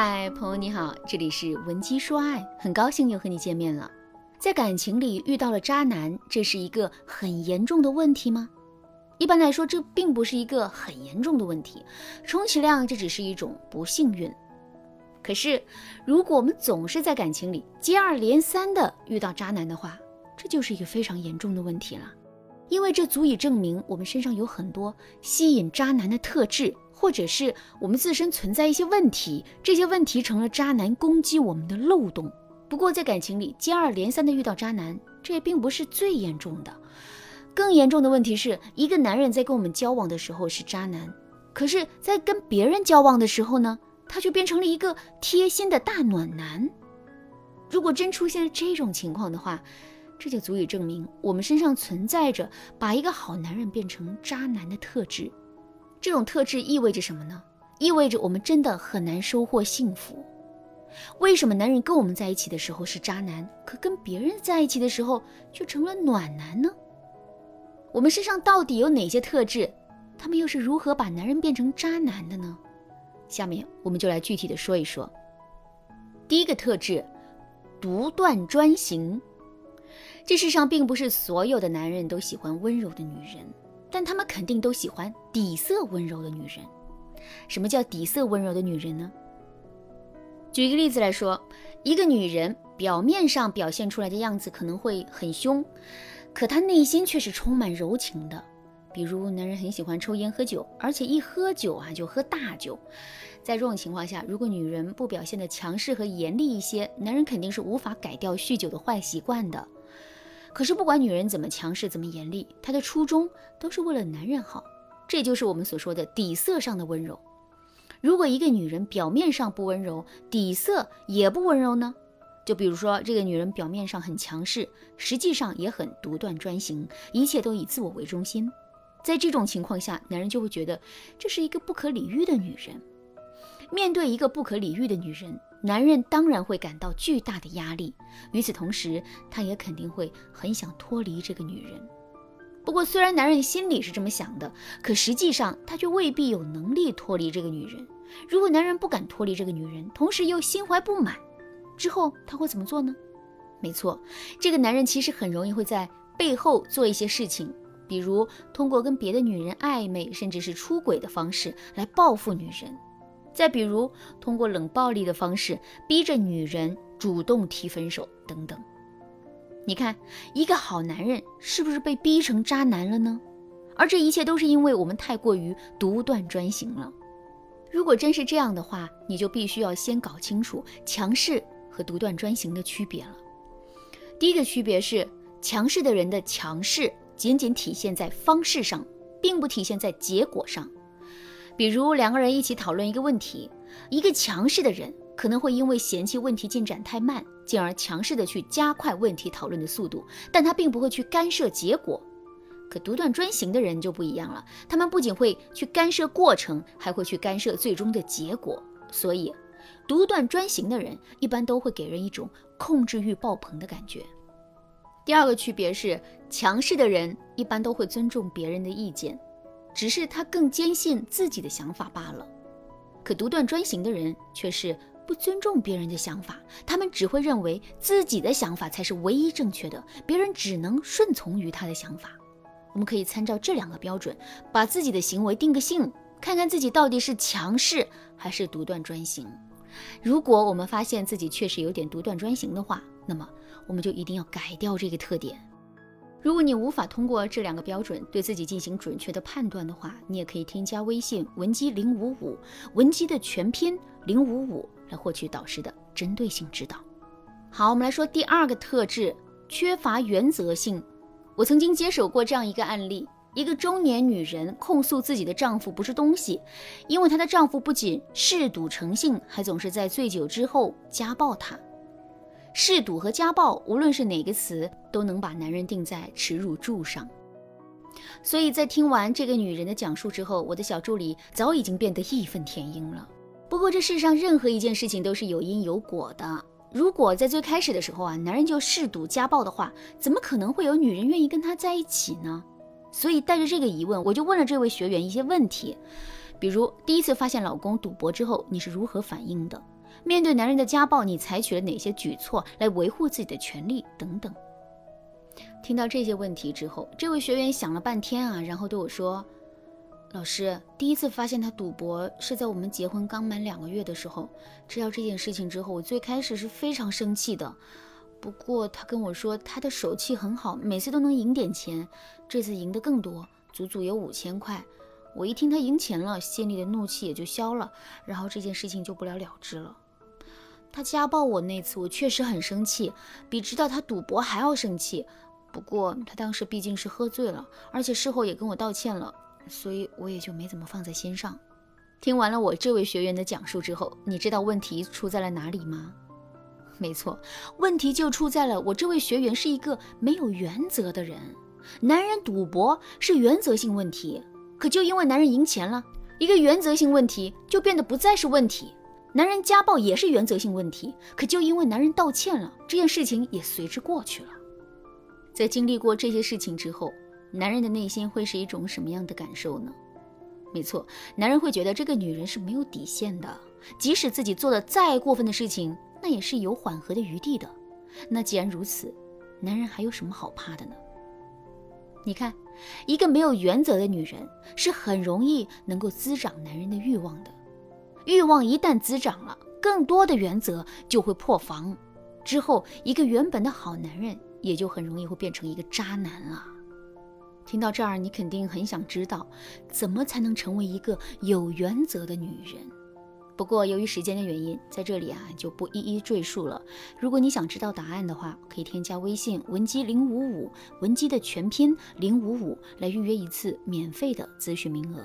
嗨，朋友你好，这里是文姬说爱，很高兴又和你见面了。在感情里遇到了渣男，这是一个很严重的问题吗？一般来说，这并不是一个很严重的问题，充其量这只是一种不幸运。可是，如果我们总是在感情里接二连三的遇到渣男的话，这就是一个非常严重的问题了，因为这足以证明我们身上有很多吸引渣男的特质。或者是我们自身存在一些问题，这些问题成了渣男攻击我们的漏洞。不过在感情里接二连三的遇到渣男，这也并不是最严重的。更严重的问题是一个男人在跟我们交往的时候是渣男，可是，在跟别人交往的时候呢，他却变成了一个贴心的大暖男。如果真出现了这种情况的话，这就足以证明我们身上存在着把一个好男人变成渣男的特质。这种特质意味着什么呢？意味着我们真的很难收获幸福。为什么男人跟我们在一起的时候是渣男，可跟别人在一起的时候却成了暖男呢？我们身上到底有哪些特质？他们又是如何把男人变成渣男的呢？下面我们就来具体的说一说。第一个特质，独断专行。这世上并不是所有的男人都喜欢温柔的女人。但他们肯定都喜欢底色温柔的女人。什么叫底色温柔的女人呢？举一个例子来说，一个女人表面上表现出来的样子可能会很凶，可她内心却是充满柔情的。比如，男人很喜欢抽烟喝酒，而且一喝酒啊就喝大酒。在这种情况下，如果女人不表现的强势和严厉一些，男人肯定是无法改掉酗酒的坏习惯的。可是不管女人怎么强势、怎么严厉，她的初衷都是为了男人好，这就是我们所说的底色上的温柔。如果一个女人表面上不温柔，底色也不温柔呢？就比如说这个女人表面上很强势，实际上也很独断专行，一切都以自我为中心。在这种情况下，男人就会觉得这是一个不可理喻的女人。面对一个不可理喻的女人。男人当然会感到巨大的压力，与此同时，他也肯定会很想脱离这个女人。不过，虽然男人心里是这么想的，可实际上他却未必有能力脱离这个女人。如果男人不敢脱离这个女人，同时又心怀不满，之后他会怎么做呢？没错，这个男人其实很容易会在背后做一些事情，比如通过跟别的女人暧昧，甚至是出轨的方式来报复女人。再比如，通过冷暴力的方式逼着女人主动提分手等等。你看，一个好男人是不是被逼成渣男了呢？而这一切都是因为我们太过于独断专行了。如果真是这样的话，你就必须要先搞清楚强势和独断专行的区别了。第一个区别是，强势的人的强势仅仅体现在方式上，并不体现在结果上。比如两个人一起讨论一个问题，一个强势的人可能会因为嫌弃问题进展太慢，进而强势的去加快问题讨论的速度，但他并不会去干涉结果。可独断专行的人就不一样了，他们不仅会去干涉过程，还会去干涉最终的结果。所以，独断专行的人一般都会给人一种控制欲爆棚的感觉。第二个区别是，强势的人一般都会尊重别人的意见。只是他更坚信自己的想法罢了，可独断专行的人却是不尊重别人的想法，他们只会认为自己的想法才是唯一正确的，别人只能顺从于他的想法。我们可以参照这两个标准，把自己的行为定个性，看看自己到底是强势还是独断专行。如果我们发现自己确实有点独断专行的话，那么我们就一定要改掉这个特点。如果你无法通过这两个标准对自己进行准确的判断的话，你也可以添加微信文姬零五五，文姬的全拼零五五，来获取导师的针对性指导。好，我们来说第二个特质，缺乏原则性。我曾经接手过这样一个案例：一个中年女人控诉自己的丈夫不是东西，因为她的丈夫不仅嗜赌成性，还总是在醉酒之后家暴她。嗜赌和家暴，无论是哪个词，都能把男人定在耻辱柱上。所以在听完这个女人的讲述之后，我的小助理早已经变得义愤填膺了。不过这世上任何一件事情都是有因有果的。如果在最开始的时候啊，男人就嗜赌家暴的话，怎么可能会有女人愿意跟他在一起呢？所以带着这个疑问，我就问了这位学员一些问题，比如第一次发现老公赌博之后，你是如何反应的？面对男人的家暴，你采取了哪些举措来维护自己的权利等等。听到这些问题之后，这位学员想了半天啊，然后对我说：“老师，第一次发现他赌博是在我们结婚刚满两个月的时候。知道这件事情之后，我最开始是非常生气的。不过他跟我说他的手气很好，每次都能赢点钱，这次赢得更多，足足有五千块。我一听他赢钱了，心里的怒气也就消了，然后这件事情就不了了之了。他家暴我那次，我确实很生气，比知道他赌博还要生气。”不过他当时毕竟是喝醉了，而且事后也跟我道歉了，所以我也就没怎么放在心上。听完了我这位学员的讲述之后，你知道问题出在了哪里吗？没错，问题就出在了我这位学员是一个没有原则的人。男人赌博是原则性问题，可就因为男人赢钱了，一个原则性问题就变得不再是问题。男人家暴也是原则性问题，可就因为男人道歉了，这件事情也随之过去了。在经历过这些事情之后，男人的内心会是一种什么样的感受呢？没错，男人会觉得这个女人是没有底线的，即使自己做的再过分的事情，那也是有缓和的余地的。那既然如此，男人还有什么好怕的呢？你看，一个没有原则的女人是很容易能够滋长男人的欲望的。欲望一旦滋长了，更多的原则就会破防，之后一个原本的好男人。也就很容易会变成一个渣男了。听到这儿，你肯定很想知道，怎么才能成为一个有原则的女人？不过由于时间的原因，在这里啊就不一一赘述了。如果你想知道答案的话，可以添加微信文姬零五五，文姬的全拼零五五，来预约一次免费的咨询名额。